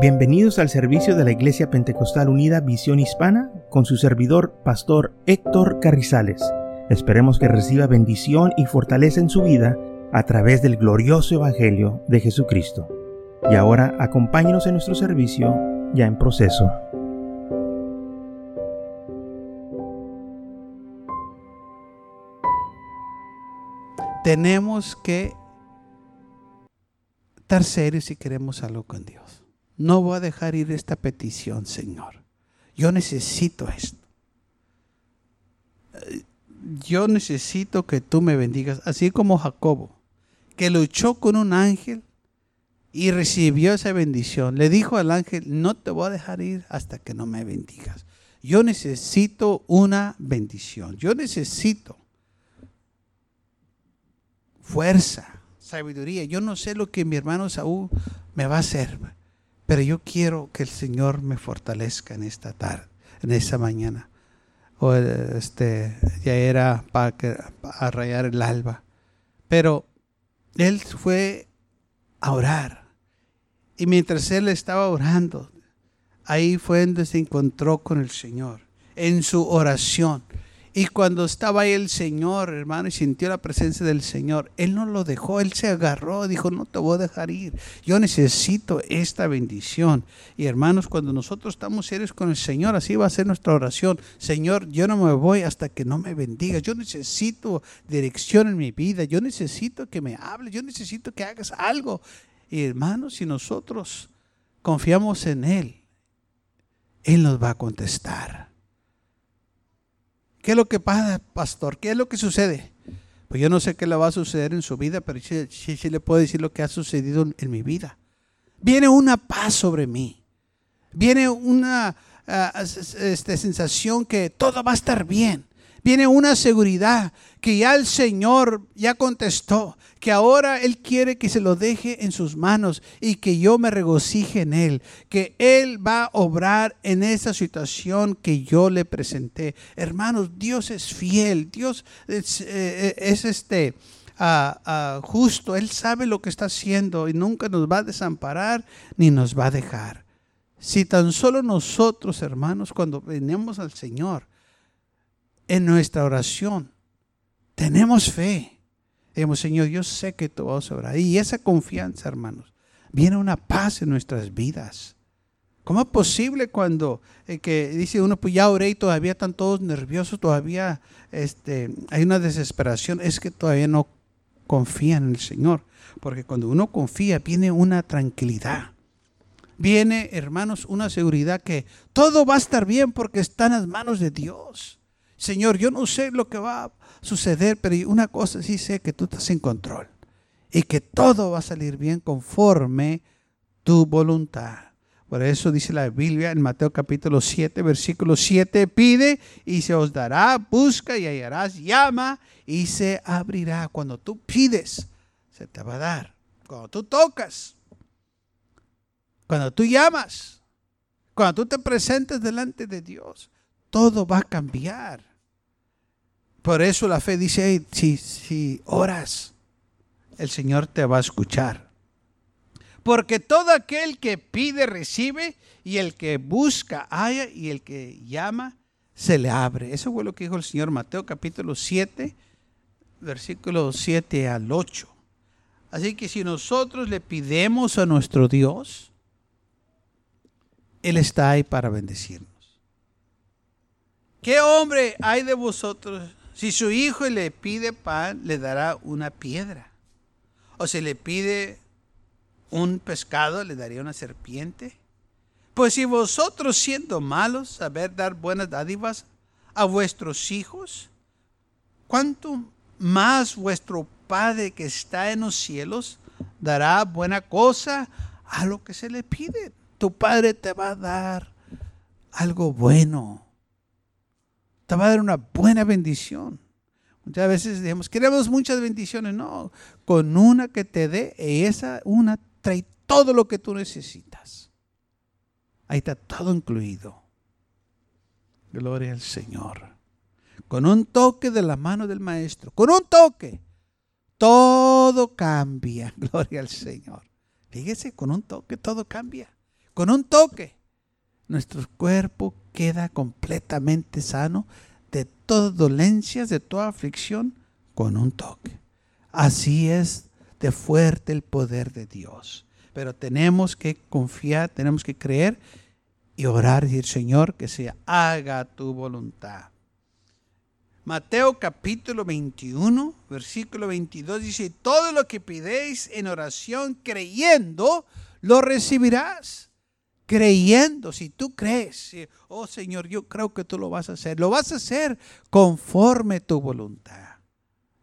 Bienvenidos al servicio de la Iglesia Pentecostal Unida Visión Hispana con su servidor, Pastor Héctor Carrizales. Esperemos que reciba bendición y fortaleza en su vida a través del glorioso Evangelio de Jesucristo. Y ahora acompáñenos en nuestro servicio ya en proceso. Tenemos que estar serios si queremos algo con Dios. No voy a dejar ir esta petición, Señor. Yo necesito esto. Yo necesito que tú me bendigas, así como Jacobo, que luchó con un ángel y recibió esa bendición. Le dijo al ángel, no te voy a dejar ir hasta que no me bendigas. Yo necesito una bendición. Yo necesito fuerza, sabiduría. Yo no sé lo que mi hermano Saúl me va a hacer pero yo quiero que el Señor me fortalezca en esta tarde, en esta mañana. O este, ya era para, para rayar el alba. Pero él fue a orar. Y mientras él estaba orando, ahí fue donde se encontró con el Señor, en su oración. Y cuando estaba ahí el Señor, hermano, y sintió la presencia del Señor, Él no lo dejó, Él se agarró, dijo, no te voy a dejar ir. Yo necesito esta bendición. Y hermanos, cuando nosotros estamos serios con el Señor, así va a ser nuestra oración. Señor, yo no me voy hasta que no me bendiga. Yo necesito dirección en mi vida. Yo necesito que me hables. Yo necesito que hagas algo. Y hermanos, si nosotros confiamos en Él, Él nos va a contestar. ¿Qué es lo que pasa, pastor? ¿Qué es lo que sucede? Pues yo no sé qué le va a suceder en su vida, pero sí, sí, le puedo decir lo que ha sucedido en, mi vida. Viene una paz sobre mí. Viene una ah, este, sensación que todo va a estar bien. Viene una seguridad que ya el Señor ya contestó, que ahora Él quiere que se lo deje en sus manos y que yo me regocije en Él, que Él va a obrar en esa situación que yo le presenté. Hermanos, Dios es fiel, Dios es, eh, este... Ah, ah, justo, Él sabe lo que está haciendo y nunca nos va a desamparar ni nos va a dejar. Si tan solo nosotros, hermanos, cuando venimos al Señor, en nuestra oración, tenemos fe. Digamos, Señor, yo sé que tú vas a. Y esa confianza, hermanos, viene una paz en nuestras vidas. ¿Cómo es posible cuando eh, que dice uno, pues ya oré y todavía están todos nerviosos, todavía este, hay una desesperación? Es que todavía no confían en el Señor. Porque cuando uno confía, viene una tranquilidad. Viene, hermanos, una seguridad que todo va a estar bien porque está en las manos de Dios. Señor, yo no sé lo que va a suceder, pero una cosa sí sé que tú estás en control y que todo va a salir bien conforme tu voluntad. Por eso dice la Biblia en Mateo capítulo 7, versículo 7, pide y se os dará, busca y hallarás, llama y se abrirá. Cuando tú pides, se te va a dar. Cuando tú tocas, cuando tú llamas, cuando tú te presentes delante de Dios, todo va a cambiar. Por eso la fe dice, si, si oras, el Señor te va a escuchar. Porque todo aquel que pide recibe y el que busca haya y el que llama se le abre. Eso fue lo que dijo el Señor Mateo capítulo 7, versículo 7 al 8. Así que si nosotros le pidemos a nuestro Dios, Él está ahí para bendecirnos. ¿Qué hombre hay de vosotros si su hijo le pide pan, le dará una piedra. O si le pide un pescado, le daría una serpiente. Pues si vosotros siendo malos, saber dar buenas dádivas a vuestros hijos, ¿cuánto más vuestro Padre que está en los cielos dará buena cosa a lo que se le pide? Tu Padre te va a dar algo bueno te va a dar una buena bendición. Muchas veces decimos, queremos muchas bendiciones. No, con una que te dé, esa una trae todo lo que tú necesitas. Ahí está todo incluido. Gloria al Señor. Con un toque de la mano del Maestro, con un toque, todo cambia. Gloria al Señor. Fíjese, con un toque todo cambia. con un toque, nuestro cuerpo queda completamente sano de todas dolencias, de toda aflicción, con un toque. Así es de fuerte el poder de Dios. Pero tenemos que confiar, tenemos que creer y orar y decir, Señor, que se haga tu voluntad. Mateo capítulo 21, versículo 22 dice, todo lo que pidéis en oración creyendo, lo recibirás. Creyendo, si tú crees, oh Señor, yo creo que tú lo vas a hacer, lo vas a hacer conforme tu voluntad.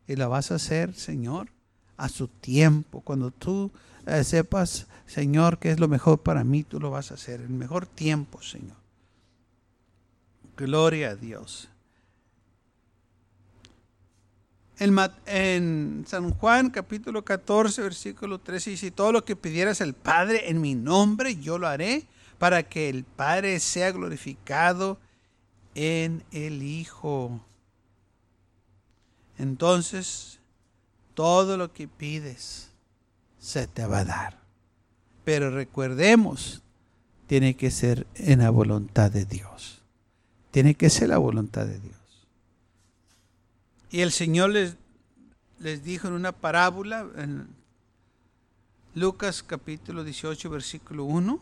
Y lo vas a hacer, Señor, a su tiempo. Cuando tú eh, sepas, Señor, que es lo mejor para mí, tú lo vas a hacer. El mejor tiempo, Señor. Gloria a Dios. En, en, San Juan capítulo 14, versículo 13 dice, todo lo que pidieras al Padre en mi nombre, yo lo haré para que el Padre sea glorificado en el Hijo. Entonces, todo lo que pides se te va a dar. Pero recordemos, tiene que ser en la voluntad de Dios. Tiene que ser la voluntad de Dios. Y el Señor les, les dijo en una parábola, en Lucas capítulo 18, versículo 1,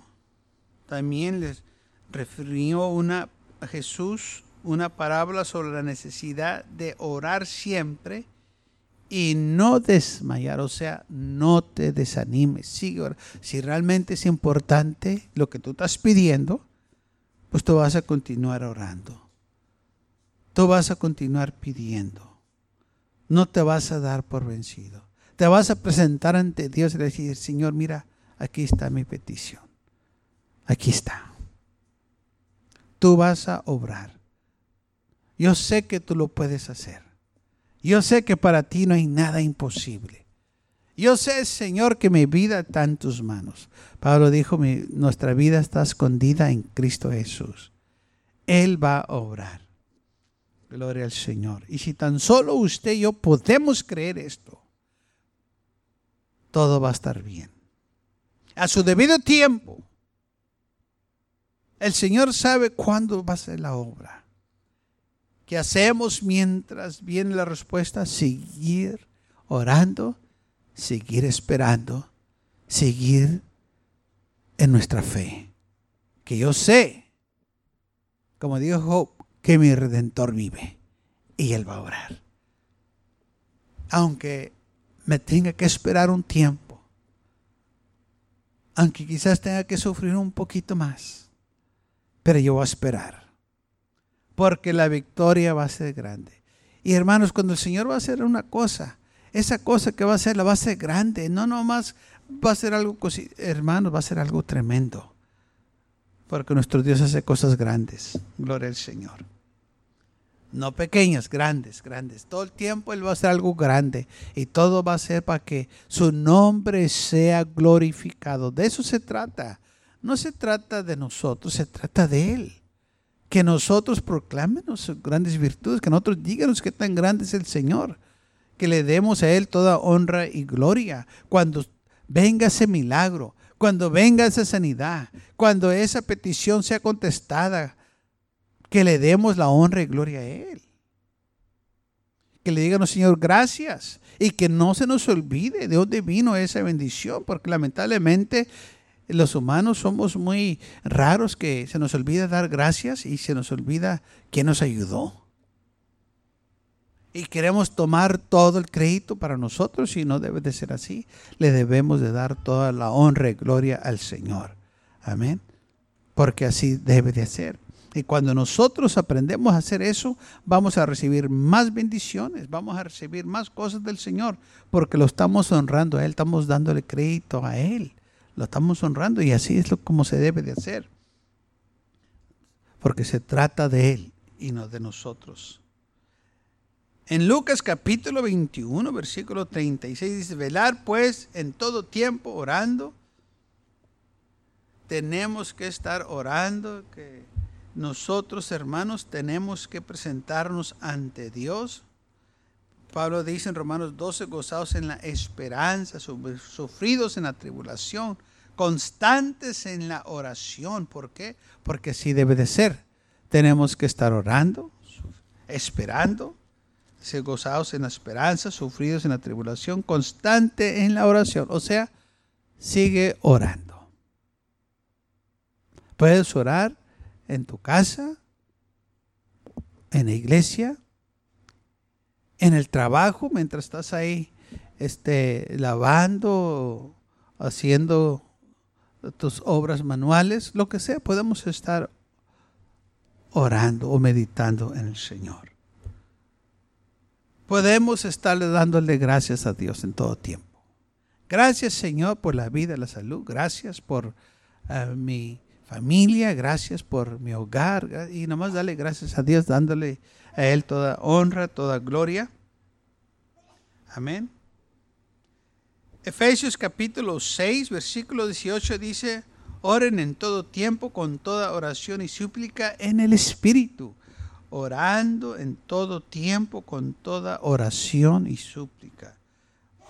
también les refirió una, a Jesús una parábola sobre la necesidad de orar siempre y no desmayar, o sea, no te desanimes, sigue Si realmente es importante lo que tú estás pidiendo, pues tú vas a continuar orando. Tú vas a continuar pidiendo. No te vas a dar por vencido. Te vas a presentar ante Dios y decir, Señor, mira, aquí está mi petición. Aquí está. Tú vas a obrar. Yo sé que tú lo puedes hacer. Yo sé que para ti no hay nada imposible. Yo sé, Señor, que mi vida está en tus manos. Pablo dijo, nuestra vida está escondida en Cristo Jesús. Él va a obrar. Gloria al Señor. Y si tan solo usted y yo podemos creer esto, todo va a estar bien. A su debido tiempo, el Señor sabe cuándo va a ser la obra. ¿Qué hacemos mientras viene la respuesta? Seguir orando, seguir esperando, seguir en nuestra fe. Que yo sé, como dijo Job, que mi redentor vive y él va a orar. Aunque me tenga que esperar un tiempo, aunque quizás tenga que sufrir un poquito más, pero yo voy a esperar porque la victoria va a ser grande. Y hermanos, cuando el Señor va a hacer una cosa, esa cosa que va a hacer la va a hacer grande, no nomás va a ser algo, hermanos, va a ser algo tremendo. Porque nuestro Dios hace cosas grandes. Gloria al Señor. No pequeñas, grandes, grandes. Todo el tiempo Él va a hacer algo grande. Y todo va a ser para que su nombre sea glorificado. De eso se trata. No se trata de nosotros, se trata de Él que nosotros proclámenos sus grandes virtudes, que nosotros díganos qué tan grande es el Señor, que le demos a Él toda honra y gloria. Cuando venga ese milagro, cuando venga esa sanidad, cuando esa petición sea contestada, que le demos la honra y gloria a Él. Que le digan, Señor, gracias. Y que no se nos olvide de dónde vino esa bendición, porque lamentablemente los humanos somos muy raros que se nos olvida dar gracias y se nos olvida quién nos ayudó. Y queremos tomar todo el crédito para nosotros y no debe de ser así. Le debemos de dar toda la honra y gloria al Señor. Amén. Porque así debe de ser. Y cuando nosotros aprendemos a hacer eso, vamos a recibir más bendiciones, vamos a recibir más cosas del Señor, porque lo estamos honrando a Él, estamos dándole crédito a Él lo estamos honrando y así es lo como se debe de hacer. Porque se trata de Él y no de nosotros. En Lucas capítulo 21, versículo 36 dice, velar pues en todo tiempo orando. Tenemos que estar orando, que nosotros hermanos tenemos que presentarnos ante Dios Pablo dice en Romanos 12, gozados en la esperanza, sufridos en la tribulación, constantes en la oración. ¿Por qué? Porque así debe de ser. Tenemos que estar orando, esperando, gozados en la esperanza, sufridos en la tribulación, constante en la oración. O sea, sigue orando. Puedes orar en tu casa, en la iglesia, en el trabajo, mientras estás ahí este, lavando, haciendo tus obras manuales, lo que sea, podemos estar orando o meditando en el Señor. Podemos estarle dándole gracias a Dios en todo tiempo. Gracias Señor por la vida, la salud. Gracias por eh, mi familia. Gracias por mi hogar. Y nomás dale gracias a Dios dándole a Él toda honra, toda gloria. Amén. Efesios capítulo 6, versículo 18 dice, oren en todo tiempo con toda oración y súplica en el Espíritu, orando en todo tiempo con toda oración y súplica.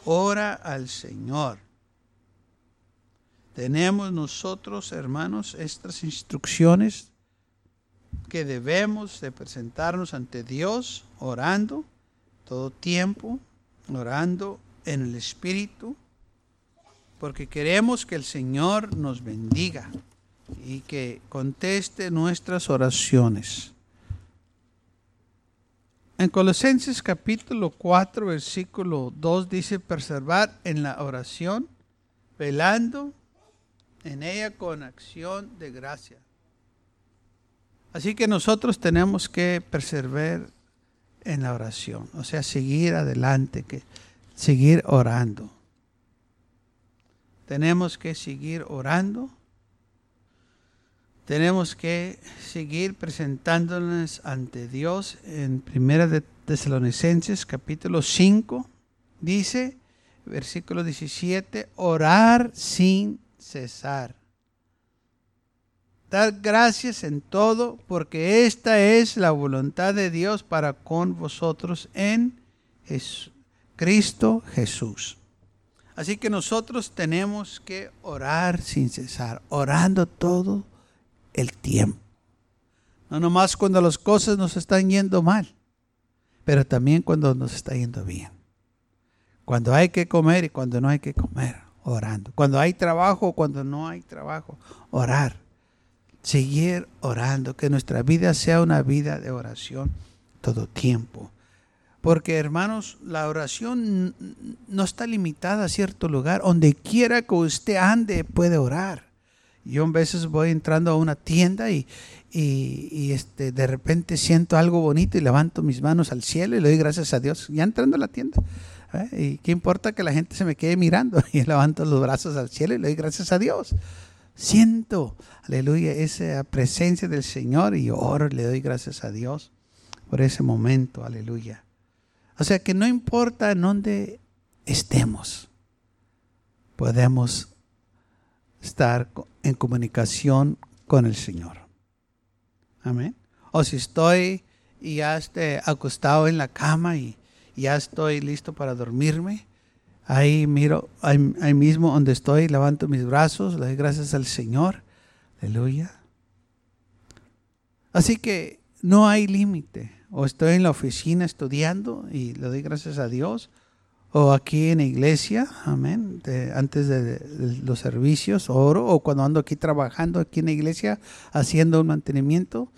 Ora al Señor. Tenemos nosotros, hermanos, estas instrucciones que debemos de presentarnos ante Dios orando todo tiempo, orando en el Espíritu, porque queremos que el Señor nos bendiga y que conteste nuestras oraciones. En Colosenses capítulo 4, versículo 2 dice, preservar en la oración, velando en ella con acción de gracia. Así que nosotros tenemos que perseverar en la oración, o sea, seguir adelante, que seguir orando tenemos que seguir orando. Tenemos que seguir presentándonos ante Dios en Primera de Tesalonicenses capítulo 5 dice versículo 17 orar sin cesar. Dar gracias en todo porque esta es la voluntad de Dios para con vosotros en Cristo Jesús. Así que nosotros tenemos que orar sin cesar, orando todo el tiempo. No nomás cuando las cosas nos están yendo mal, pero también cuando nos está yendo bien. Cuando hay que comer y cuando no hay que comer, orando. Cuando hay trabajo o cuando no hay trabajo, orar. Seguir orando, que nuestra vida sea una vida de oración todo tiempo. Porque hermanos, la oración no está limitada a cierto lugar. Donde quiera que usted ande puede orar. Yo a veces voy entrando a una tienda y, este, de repente siento algo bonito y levanto mis manos al cielo y le doy gracias a Dios. Ya entrando a la tienda. ¿eh? ¿Y qué importa que la gente se me quede mirando? Y levanto los brazos al cielo y le doy gracias a Dios. Siento, aleluya, esa presencia del Señor y oro, le doy gracias a Dios por ese momento, aleluya. O sea que no importa en dónde estemos, podemos estar en comunicación con el Señor. Amén. O si estoy y ya esté acostado en la cama y ya estoy listo para dormirme, ahí miro, ahí, mismo donde estoy, levanto mis brazos, le doy gracias al Señor. Aleluya. Así que no hay límite o estoy en la oficina estudiando y le doy gracias a Dios, o aquí en la iglesia, amén, antes de, los servicios, oro, o cuando ando aquí trabajando aquí en la iglesia haciendo un mantenimiento,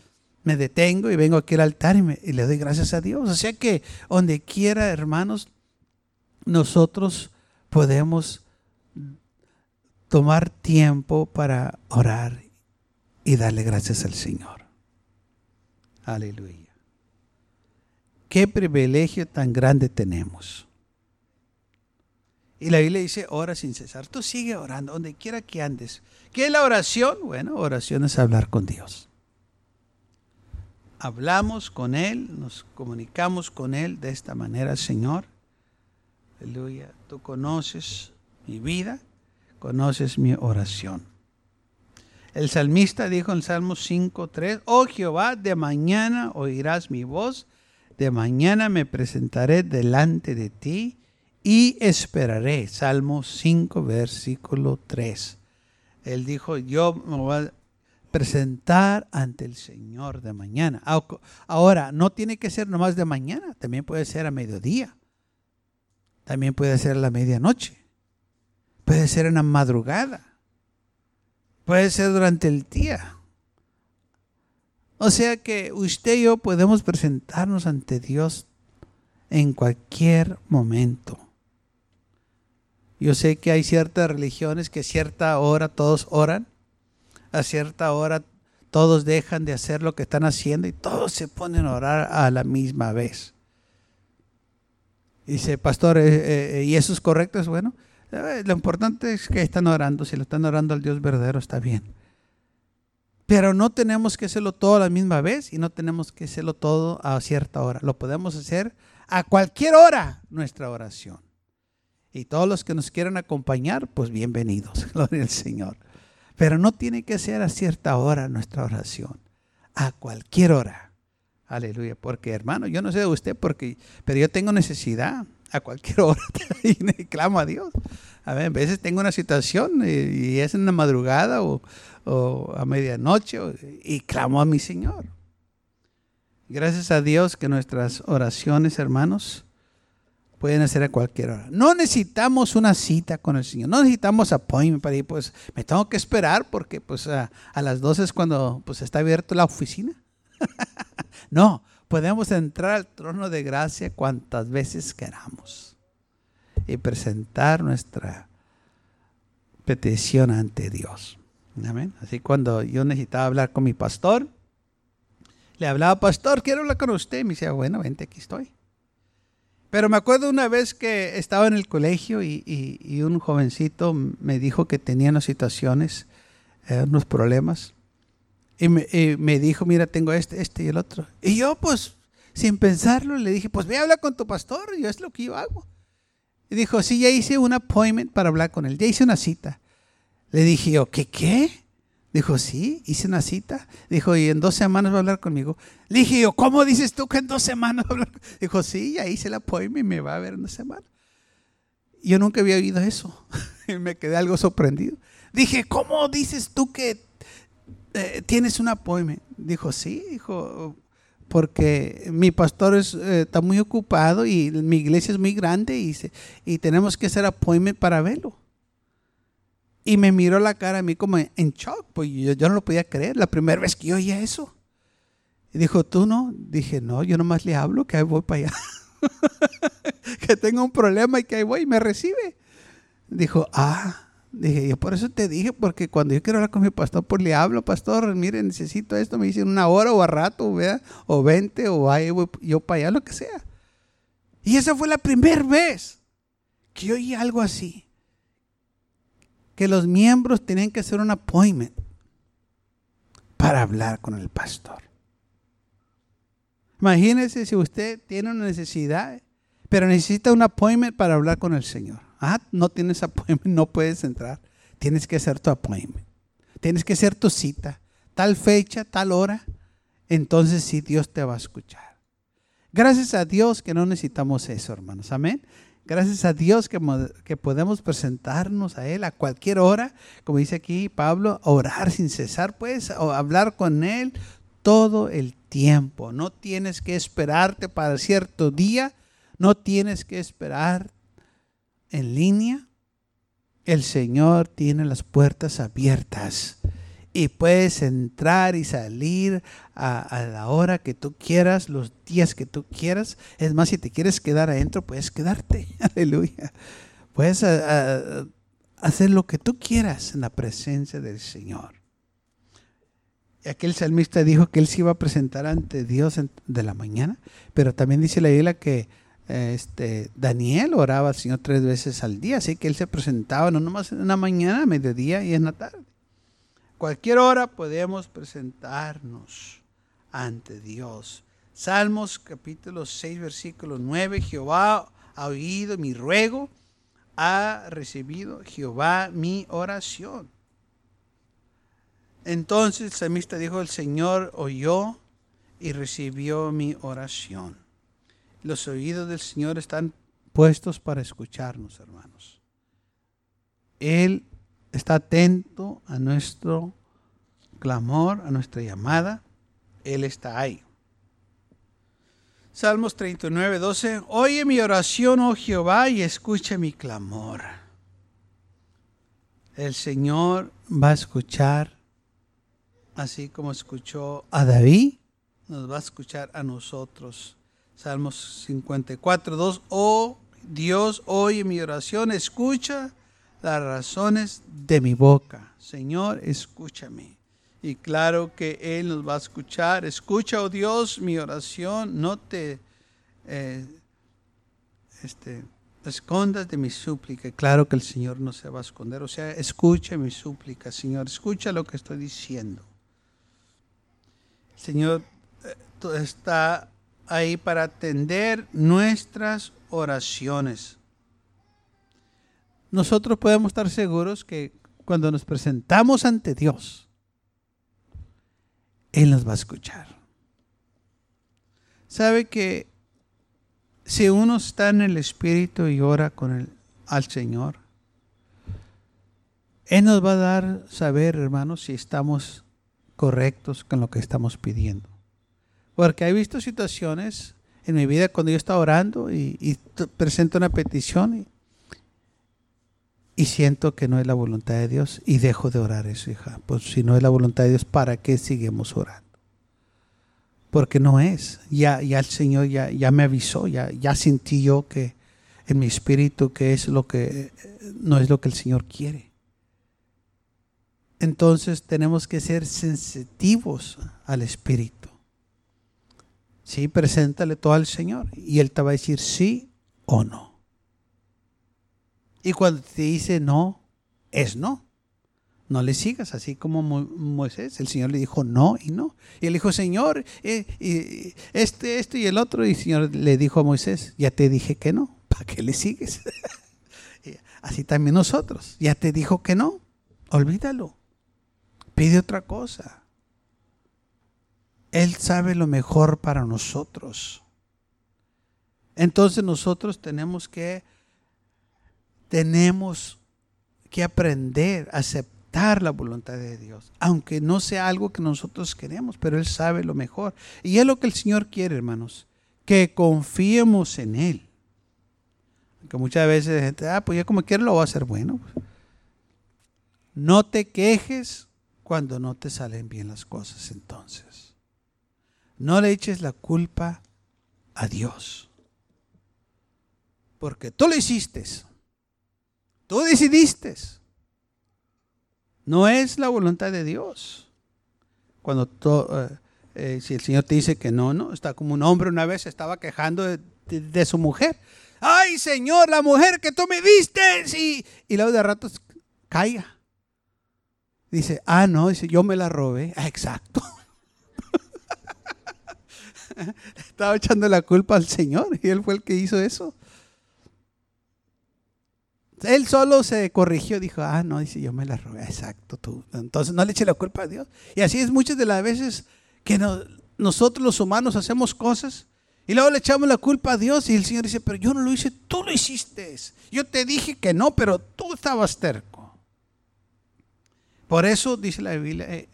me detengo y vengo aquí al altar y, y le doy gracias a Dios. O sea que donde quiera, hermanos, nosotros podemos tomar tiempo para orar y darle gracias al Señor. Aleluya. Qué privilegio tan grande tenemos. Y la Biblia dice, ora sin cesar. Tú sigue orando, donde quiera que andes. ¿Qué es la oración? Bueno, oración es hablar con Dios. Hablamos con Él, nos comunicamos con Él de esta manera, Señor. Aleluya. Tú conoces mi vida, conoces mi oración. El salmista dijo en Salmo 5.3, oh Jehová, de mañana oirás mi voz de mañana me presentaré delante de ti y esperaré. Salmo 5, versículo 3. Él dijo, yo me voy a presentar ante el Señor de mañana. Ahora, no tiene que ser nomás de mañana, también puede ser a mediodía. También puede ser a la medianoche. Puede ser en la madrugada. Puede ser durante el día. O sea que usted y yo podemos presentarnos ante Dios en cualquier momento. Yo sé que hay ciertas religiones que a cierta hora todos oran, a cierta hora todos dejan de hacer lo que están haciendo y todos se ponen a orar a la misma vez. Dice, pastor, eh, eh, ¿y eso es correcto? Es bueno. Eh, lo importante es que están orando. Si lo están orando al Dios verdadero, está bien. Pero no tenemos que hacerlo todo a la misma vez y no tenemos que hacerlo todo a cierta hora. Lo podemos hacer a cualquier hora, nuestra oración. Y todos los que nos quieran acompañar, pues bienvenidos. Gloria al Señor. Pero no tiene que ser a cierta hora nuestra oración. A cualquier hora. Aleluya. Porque hermano, yo no sé de usted, porque, pero yo tengo necesidad a cualquier hora y clamo a Dios. A ver, veces tengo una situación y, es en la madrugada o, a medianoche y clamo a mi Señor. Gracias a Dios que nuestras oraciones, hermanos, pueden hacer a cualquier hora. No necesitamos una cita con el Señor, no necesitamos appointment para ir, pues me tengo que esperar porque pues a, a las 12 es cuando pues está abierto la oficina. No, podemos entrar al trono de gracia cuantas veces queramos y presentar nuestra petición ante Dios. Amén. Así cuando yo necesitaba hablar con mi pastor, le hablaba, pastor, quiero hablar con usted. Me decía, bueno, vente, aquí estoy. Pero me acuerdo una vez que estaba en el colegio y, un jovencito me dijo que tenía unas situaciones, eh, unos problemas. Y me, dijo, mira, tengo este, este y el otro. Y yo, pues, sin pensarlo, le dije, pues ve a hablar con tu pastor, yo es lo que yo hago. Y dijo, sí, ya hice un appointment para hablar con él, ya hice una cita. Le dije yo, ¿qué qué? Dijo, sí, hice una cita. Dijo, y en dos semanas va a hablar conmigo. Le dije yo, ¿cómo dices tú que en dos semanas va a hablar? Dijo, sí, ya hice el appointment y me va a ver en dos semanas. Yo nunca había oído eso. me quedé algo sorprendido. Dije, ¿cómo dices tú que ¿tienes un appointment? Dijo, sí, dijo, porque mi pastor eh, está muy ocupado y mi iglesia es muy grande y, y tenemos que hacer appointment para verlo. Y me miró la cara a mí como en shock, pues yo, yo no lo podía creer, la primera vez que yo oía eso. Y dijo, ¿tú no? Dije, no, yo nomás le hablo que ahí voy para allá. que tengo un problema y que ahí voy y me recibe. Dijo, ah, Dije, yo por eso te dije, porque cuando yo quiero hablar con mi pastor, pues le hablo, pastor, mire, necesito esto, me dicen una hora o a rato, vea, o 20, o ahí yo para allá, lo que sea. Y esa fue la primera vez que oí algo así. Que los miembros tenían que hacer un appointment para hablar con el pastor. Imagínese si usted tiene una necesidad, pero necesita un appointment para hablar con el Señor. Ah, no tienes appointment, no puedes entrar. Tienes que hacer tu appointment. Tienes que hacer tu cita. Tal fecha, tal hora. Entonces sí, Dios te va a escuchar. Gracias a Dios que no necesitamos eso, hermanos. Amén. Gracias a Dios que, que, podemos presentarnos a Él a cualquier hora, como dice aquí Pablo, orar sin cesar, pues, o hablar con Él todo el tiempo. No tienes que esperarte para cierto día, no tienes que esperar en línea, el Señor tiene las puertas abiertas y puedes entrar y salir a, la hora que tú quieras, los días que tú quieras. Es más, si te quieres quedar adentro, puedes quedarte. Aleluya. Puedes hacer lo que tú quieras en la presencia del Señor. Y aquel salmista dijo que él se iba a presentar ante Dios de la mañana, pero también dice la Biblia que este, Daniel oraba al Señor tres veces al día, así que él se presentaba no nomás en la mañana, mediodía y en la tarde. Cualquier hora podemos presentarnos ante Dios. Salmos capítulo 6, versículo 9, Jehová ha oído mi ruego, ha recibido Jehová mi oración. Entonces el salmista dijo, el Señor oyó y recibió mi oración. Los oídos del Señor están puestos para escucharnos, hermanos. Él está atento a nuestro clamor, a nuestra llamada. Él está ahí. Salmos 39, 12. Oye mi oración, oh Jehová, y escucha mi clamor. El Señor va a escuchar, así como escuchó a David, nos va a escuchar a nosotros. Salmos 54, 2. Oh Dios, oye mi oración, escucha las razones de mi boca. Señor, escúchame. Y claro que Él nos va a escuchar. Escucha, oh Dios, mi oración. No te eh, este, escondas de mi súplica. Claro que el Señor no se va a esconder. O sea, escucha mi súplica, Señor. Escucha lo que estoy diciendo. Señor eh, está ahí para atender nuestras oraciones. Nosotros podemos estar seguros que cuando nos presentamos ante Dios, Él nos va a escuchar. Sabe que si uno está en el Espíritu y ora con el, al Señor, Él nos va a dar saber, hermanos, si estamos correctos con lo que estamos pidiendo. Porque he visto situaciones en mi vida cuando yo estaba orando y, presento una petición y, siento que no es la voluntad de Dios y dejo de orar eso, hija. Pues si no es la voluntad de Dios, ¿para qué seguimos orando? Porque no es. Ya, ya el Señor ya, ya me avisó, ya, ya sentí yo que en mi espíritu que es lo que no es lo que el Señor quiere. Entonces tenemos que ser sensitivos al Espíritu. Sí, preséntale todo al Señor y Él te va a decir sí o no. Y cuando te dice no, es no. No le sigas, así como Moisés. El Señor le dijo no y no. Y él dijo, Señor, eh, este, esto y el otro. Y el Señor le dijo a Moisés, ya te dije que no. ¿Para qué le sigues? así también nosotros. Ya te dijo que no. Olvídalo. Pide otra cosa. Él sabe lo mejor para nosotros. Entonces nosotros tenemos que tenemos que aprender a aceptar la voluntad de Dios, aunque no sea algo que nosotros queremos, pero Él sabe lo mejor. Y es lo que el Señor quiere, hermanos, que confiemos en Él. Aunque muchas veces la gente, ah, pues ya como quiera lo va a hacer bueno. No te quejes cuando no te salen bien las cosas entonces. No le eches la culpa a Dios. Porque tú lo hiciste. Tú decidiste. No es la voluntad de Dios. Cuando eh, eh, si el Señor te dice que no, no, está como un hombre una vez estaba quejando de, su mujer. Ay, Señor, la mujer que tú me diste. Y, luego de ratos caiga. Dice, ah, no, dice, yo me la robé. Exacto. Estaba echando la culpa al Señor y Él fue el que hizo eso. Él solo se corrigió, dijo, ah, no, dice, yo me la robé, exacto, tú. Entonces no le eche la culpa a Dios. Y así es muchas de las veces que nosotros los humanos hacemos cosas y luego le echamos la culpa a Dios y el Señor dice, pero yo no lo hice, tú lo hiciste. Yo te dije que no, pero tú estabas terco. Por eso dice la Biblia, eh,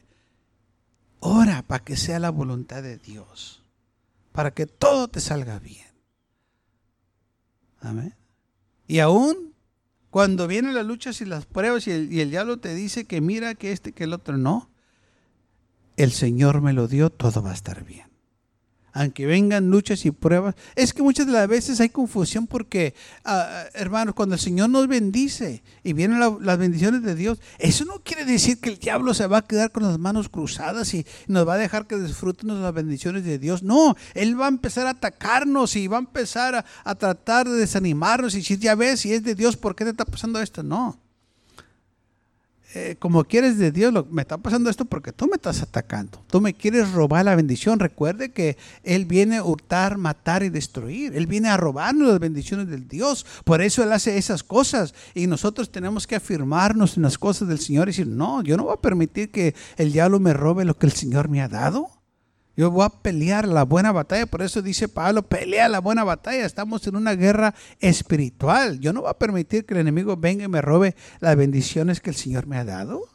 ora para que sea la voluntad de Dios para que todo te salga bien. Amén. Y aún cuando vienen las luchas y las pruebas y el, y el diablo te dice que mira que este, que el otro no, el Señor me lo dio, todo va a estar bien aunque vengan luchas y pruebas. Es que muchas de las veces hay confusión porque, ah, hermanos, cuando el Señor nos bendice y vienen las bendiciones de Dios, eso no quiere decir que el diablo se va a quedar con las manos cruzadas y nos va a dejar que disfrutemos las bendiciones de Dios. No, Él va a empezar a atacarnos y va a empezar a, a tratar de desanimarnos y decir, ya ves, si es de Dios, ¿por qué te está pasando esto? No. Eh, como quieres de Dios, me está pasando esto porque tú me estás atacando. Tú me quieres robar la bendición. Recuerde que Él viene a hurtar, matar y destruir. Él viene a robarnos las bendiciones del Dios. Por eso Él hace esas cosas. Y nosotros tenemos que afirmarnos en las cosas del Señor y decir, no, yo no voy a permitir que el diablo me robe lo que el Señor me ha dado. Yo voy a pelear la buena batalla. Por eso dice Pablo, pelea la buena batalla. Estamos en una guerra espiritual. Yo no voy a permitir que el enemigo venga y me robe las bendiciones que el Señor me ha dado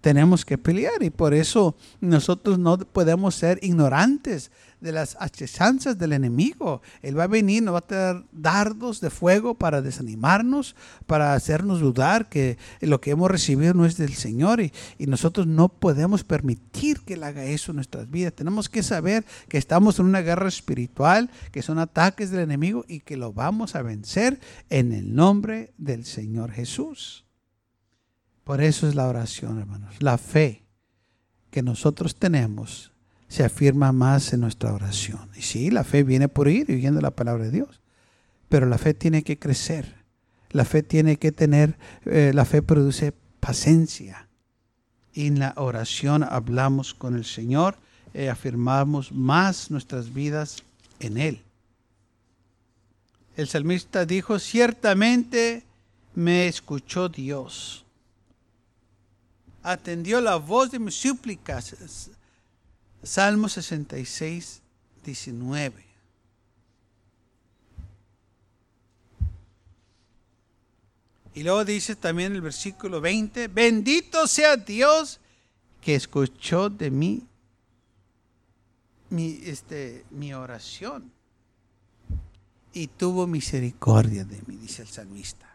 tenemos que pelear y por eso nosotros no podemos ser ignorantes de las acechanzas del enemigo. Él va a venir, nos va a tener dardos de fuego para desanimarnos, para hacernos dudar que lo que hemos recibido no es del Señor y, y nosotros no podemos permitir que Él haga eso en nuestras vidas. Tenemos que saber que estamos en una guerra espiritual, que son ataques del enemigo y que lo vamos a vencer en el nombre del Señor Jesús. Por eso es la oración, hermanos. La fe que nosotros tenemos se afirma más en nuestra oración. Y sí, la fe viene por ir oyendo la palabra de Dios. Pero la fe tiene que crecer. La fe tiene que tener, eh, la fe produce paciencia. Y en la oración hablamos con el Señor y afirmamos más nuestras vidas en Él. El salmista dijo, ciertamente me escuchó Dios atendió la voz de mis súplicas. Salmo 66, 19. Y luego dice también el versículo 20, bendito sea Dios que escuchó de mí mi, este, mi oración y tuvo misericordia de mí, dice el salmista.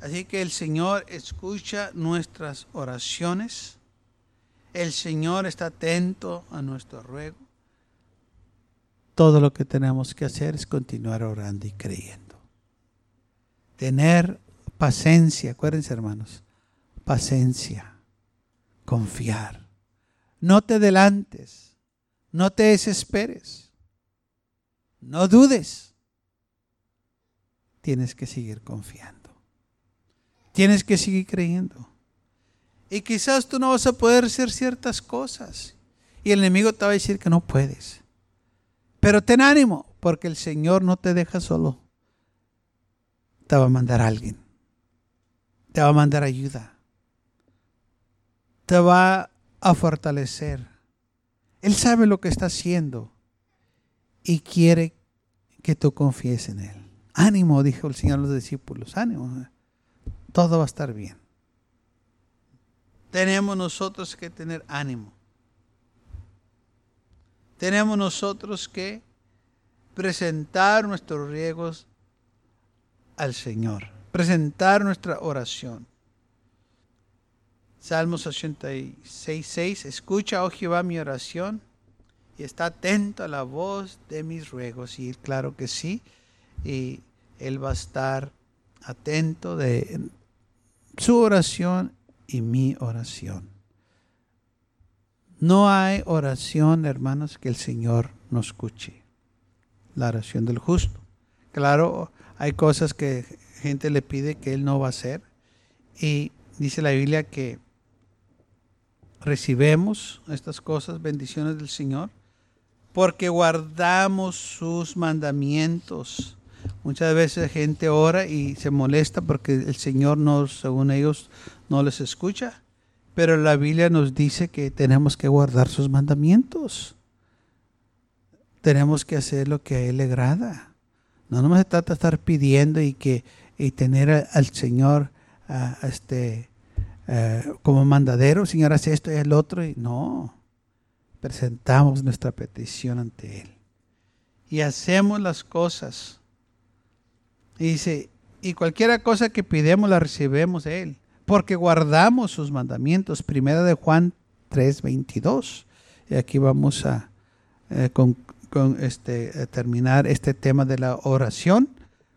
Así que el Señor escucha nuestras oraciones. El Señor está atento a nuestro ruego. Todo lo que tenemos que hacer es continuar orando y creyendo. Tener paciencia, acuérdense hermanos, paciencia, confiar. No te adelantes, no te desesperes, no dudes. Tienes que seguir confiando. Tienes que seguir creyendo. Y quizás tú no vas a poder hacer ciertas cosas. Y el enemigo te va a decir que no puedes. Pero ten ánimo, porque el Señor no te deja solo. Te va a mandar a alguien. Te va a mandar ayuda. Te va a fortalecer. Él sabe lo que está haciendo y quiere que tú confíes en Él. Ánimo, dijo el Señor a los discípulos. Ánimo todo va a estar bien. Tenemos nosotros que tener ánimo. Tenemos nosotros que presentar nuestros riegos al Señor, presentar nuestra oración. Salmos 86, 6, escucha, oh Jehová, mi oración y está atento a la voz de mis ruegos. Y claro que sí, y Él va a estar atento de su oración y mi oración. No hay oración, hermanos, que el Señor no escuche. La oración del justo. Claro, hay cosas que gente le pide que Él no va a hacer. Y dice la Biblia que recibemos estas cosas, bendiciones del Señor, porque guardamos sus mandamientos. Muchas veces gente ora y se molesta porque el Señor no, según ellos, no les escucha. Pero la Biblia nos dice que tenemos que guardar sus mandamientos. Tenemos que hacer lo que a Él le agrada. No nos se trata de estar pidiendo y que y tener al Señor este, como mandadero, Señor, hace esto y el otro. Y no, presentamos nuestra petición ante Él. Y hacemos las cosas y dice, y cualquiera cosa que pidemos la recibemos de Él, porque guardamos sus mandamientos. Primera de Juan 3:22. Y aquí vamos a eh, con, este, terminar este tema de la oración,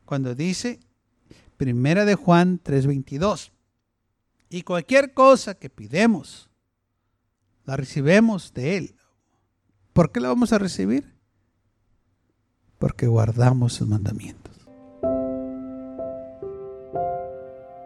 cuando dice, Primera de Juan 3:22. Y cualquier cosa que pidemos, la recibemos de Él. ¿Por qué la vamos a recibir? Porque guardamos sus mandamientos.